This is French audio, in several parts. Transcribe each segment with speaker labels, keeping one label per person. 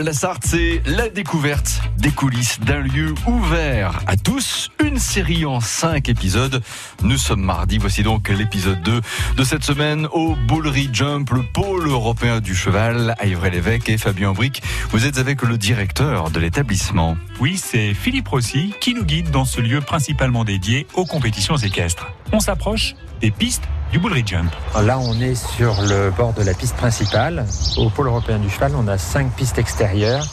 Speaker 1: la Sarthe, c'est la découverte des coulisses d'un lieu ouvert à tous. Une série en cinq épisodes. Nous sommes mardi, voici donc l'épisode 2 de cette semaine au Boulerie Jump, le pôle européen du cheval, à Ivray-l'Évêque et Fabien Bric. Vous êtes avec le directeur de l'établissement.
Speaker 2: Oui, c'est Philippe Rossi qui nous guide dans ce lieu principalement dédié aux compétitions équestres. On s'approche des pistes du Bullry Jump.
Speaker 3: Là, on est sur le bord de la piste principale. Au pôle européen du cheval, on a cinq pistes extérieures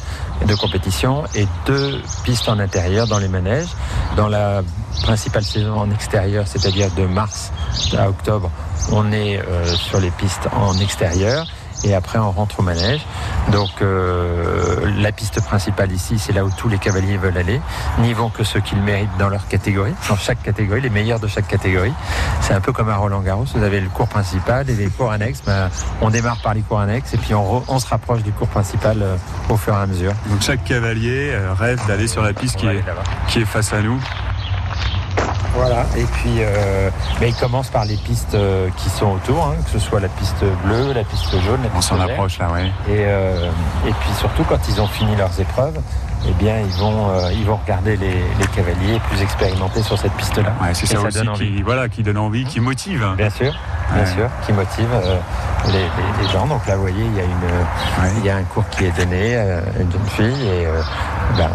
Speaker 3: de compétition et deux pistes en intérieur dans les manèges. Dans la principale saison en extérieur, c'est-à-dire de mars à octobre, on est euh, sur les pistes en extérieur et après on rentre au manège. Donc euh, la piste principale ici, c'est là où tous les cavaliers veulent aller. N'y vont que ceux qu'ils méritent dans leur catégorie, dans chaque catégorie, les meilleurs de chaque catégorie. C'est un peu comme à Roland Garros, vous avez le cours principal et les cours annexes. Ben, on démarre par les cours annexes et puis on, on se rapproche du cours principal euh, au fur et à mesure.
Speaker 2: Donc chaque cavalier euh, rêve d'aller sur la piste qui est, qui est face à nous.
Speaker 3: Voilà, et puis euh, mais il commence par les pistes euh, qui sont autour, hein, que ce soit la piste bleue, la piste jaune, la
Speaker 2: On
Speaker 3: piste
Speaker 2: s'en
Speaker 3: verte.
Speaker 2: approche là, oui.
Speaker 3: Et, euh, et puis surtout quand ils ont fini leurs épreuves, eh bien ils vont, euh, ils vont regarder les, les cavaliers plus expérimentés sur cette piste-là.
Speaker 2: Ouais, c'est ça, aussi
Speaker 3: donne envie.
Speaker 2: qui, voilà, qui donne envie, qui motive.
Speaker 3: Bien sûr, bien
Speaker 2: Ouais.
Speaker 3: sûr, qui motive euh, les, les- les gens. Donc là, vous voyez, il y a, une,
Speaker 2: Ouais.
Speaker 3: il y a un cours qui est donné à une jeune fille et euh, ben,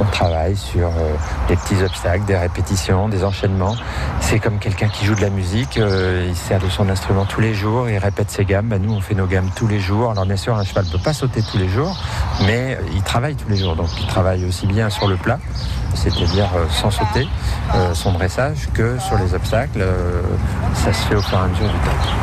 Speaker 3: on travaille sur euh, des petits obstacles, des répétitions, des enchaînements. C'est comme quelqu'un qui joue de la musique, euh, il sert de son instrument tous les jours, il répète ses gammes. Ben, nous, on fait nos gammes tous les jours. Alors bien sûr, un cheval ne peut pas sauter tous les jours, mais il travaille tous les jours. Donc il travaille aussi bien sur le plat, c'est-à-dire euh, sans sauter, euh, son dressage, que sur les obstacles. ça se fait au fur et à mesure du temps.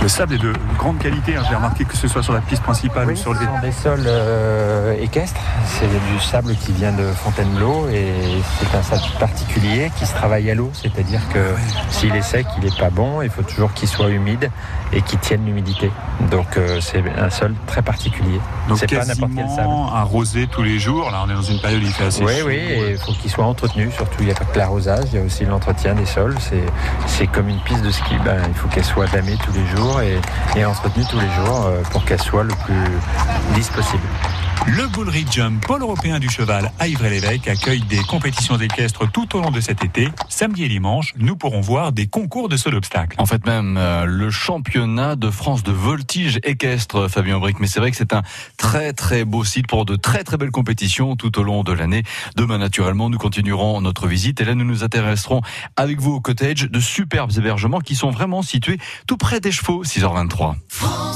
Speaker 2: Le sable est de grande qualité, hein, j'ai remarqué que ce soit sur la piste principale ou sur
Speaker 3: ce
Speaker 2: le
Speaker 3: sont des sols euh, équestres. C'est du sable qui vient de Fontainebleau et c'est un sable particulier qui se travaille à l'eau. C'est-à-dire que s'il est sec, il n'est pas bon. Il faut toujours qu'il soit humide et qu'il tienne l'humidité. Donc euh, c'est un sol très particulier.
Speaker 2: Donc
Speaker 3: c'est pas n'importe quel sable.
Speaker 2: arrosé tous les jours. Là, on est dans une période où il fait assez
Speaker 3: Oui,
Speaker 2: chaud.
Speaker 3: oui, et il faut qu'il soit entretenu. Surtout, il n'y a pas que l'arrosage, il y a aussi l'entretien des sols. C'est, c'est comme une piste de ski. Ben, il faut qu'elle soit damée tous les jours et, et entretenue tous les jours euh, pour qu'elle soit le plus lisse possible.
Speaker 2: Le Bullry Jump, pôle européen du cheval à Ivray-l'Évêque, accueille des compétitions équestres tout au long de cet été. Samedi et dimanche, nous pourrons voir des concours de saut d'obstacles.
Speaker 1: En fait même euh, le championnat de France de voltige équestre, Fabien Bric. Mais c'est vrai que c'est un très très beau site pour de très très belles compétitions tout au long de l'année. Demain naturellement, nous continuerons notre visite et là nous nous intéresserons avec vous au cottage de superbes hébergements qui sont vraiment situés tout près des chevaux. 6h23.
Speaker 4: France Bleu.